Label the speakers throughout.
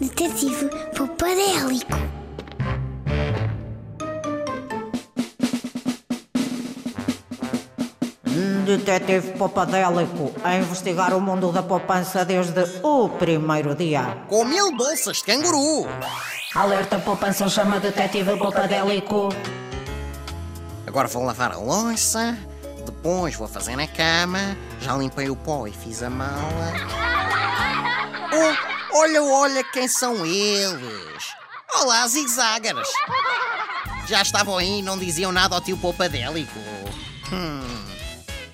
Speaker 1: Detetive Popadélico.
Speaker 2: Detetive Popadélico a investigar o mundo da poupança desde o primeiro dia.
Speaker 3: Com mil bolsas de canguru.
Speaker 2: Alerta poupança chama Detetive Popadélico.
Speaker 3: Agora vou lavar a louça, depois vou fazer na cama, já limpei o pó e fiz a mala. Oh, olha, olha quem são eles. Olá, zigzaggers. Já estavam aí e não diziam nada ao tio Poupadélico. Hum,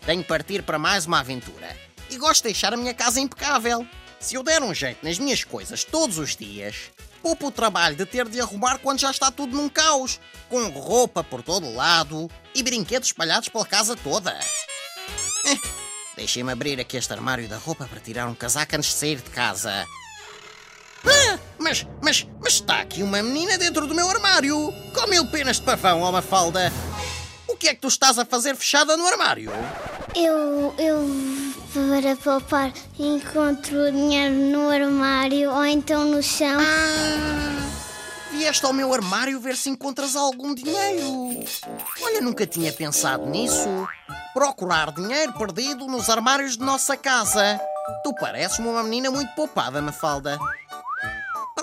Speaker 3: tenho que partir para mais uma aventura. E gosto de deixar a minha casa impecável. Se eu der um jeito nas minhas coisas todos os dias, poupo o trabalho de ter de arrumar quando já está tudo num caos, com roupa por todo lado e brinquedos espalhados pela casa toda. Eh, Deixem-me abrir aqui este armário da roupa para tirar um casaco antes de sair de casa. Ah, mas, mas, mas está aqui uma menina dentro do meu armário, com mil penas de pavão, ó Mafalda. O que é que tu estás a fazer fechada no armário?
Speaker 1: Eu, eu, para poupar, encontro dinheiro no armário ou então no chão.
Speaker 3: Ah, vieste ao meu armário ver se encontras algum dinheiro. Olha, nunca tinha pensado nisso. Procurar dinheiro perdido nos armários de nossa casa. Tu pareces-me uma menina muito poupada, Mafalda.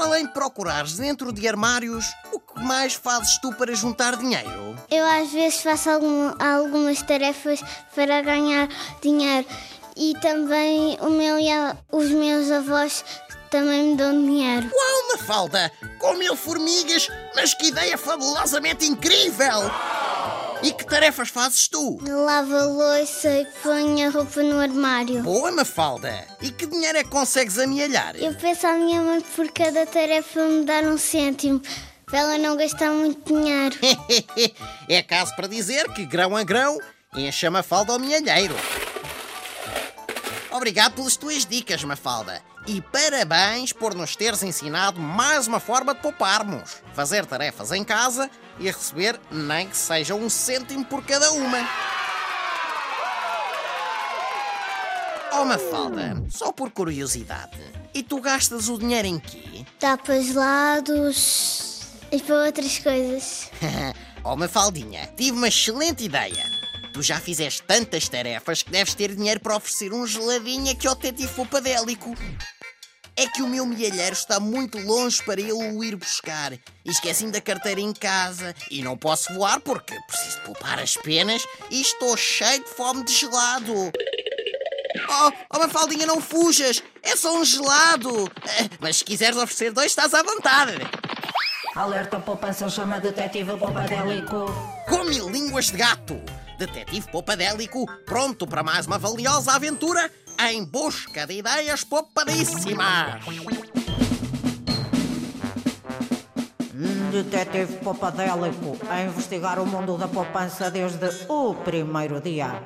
Speaker 3: Para além de procurares dentro de armários, o que mais fazes tu para juntar dinheiro?
Speaker 1: Eu às vezes faço algum- algumas tarefas para ganhar dinheiro e também o meu e a- os meus avós também me dão dinheiro.
Speaker 3: Uau, Mafalda! Com mil formigas, mas que ideia fabulosamente incrível! E que tarefas fazes tu?
Speaker 1: Lavo a louça e ponho a roupa no armário.
Speaker 3: Boa, Mafalda! E que dinheiro é que consegues amealhar?
Speaker 1: Eu peço à minha mãe por cada tarefa me dar um cêntimo, para ela não gastar muito dinheiro.
Speaker 3: é caso para dizer que grão a grão enche a Mafalda ao milheiro. Obrigado pelas tuas dicas, Mafalda. E parabéns por nos teres ensinado mais uma forma de pouparmos. Fazer tarefas em casa e receber nem que seja um cêntimo por cada uma. Oh, Mafalda, só por curiosidade, e tu gastas o dinheiro em quê?
Speaker 1: Dá para gelados e para outras coisas.
Speaker 3: oh, Mafaldinha, tive uma excelente ideia. Tu já fizeste tantas tarefas que deves ter dinheiro para oferecer um geladinho aqui ao detetive Poupadélico. É que o meu milheiro está muito longe para ele o ir buscar. Esqueci-me da carteira em casa. E não posso voar porque preciso poupar as penas e estou cheio de fome de gelado. Oh, oh Mafaldinha, não fujas! É só um gelado! Eh, Mas se quiseres oferecer dois, estás à vontade.
Speaker 2: Alerta poupança chama Detetive Popadélico.
Speaker 3: Com mil línguas de gato. Detetive Poupadélico, pronto para mais uma valiosa aventura em busca de ideias poupadíssimas.
Speaker 2: Detetive Popadélico a investigar o mundo da poupança desde o primeiro dia.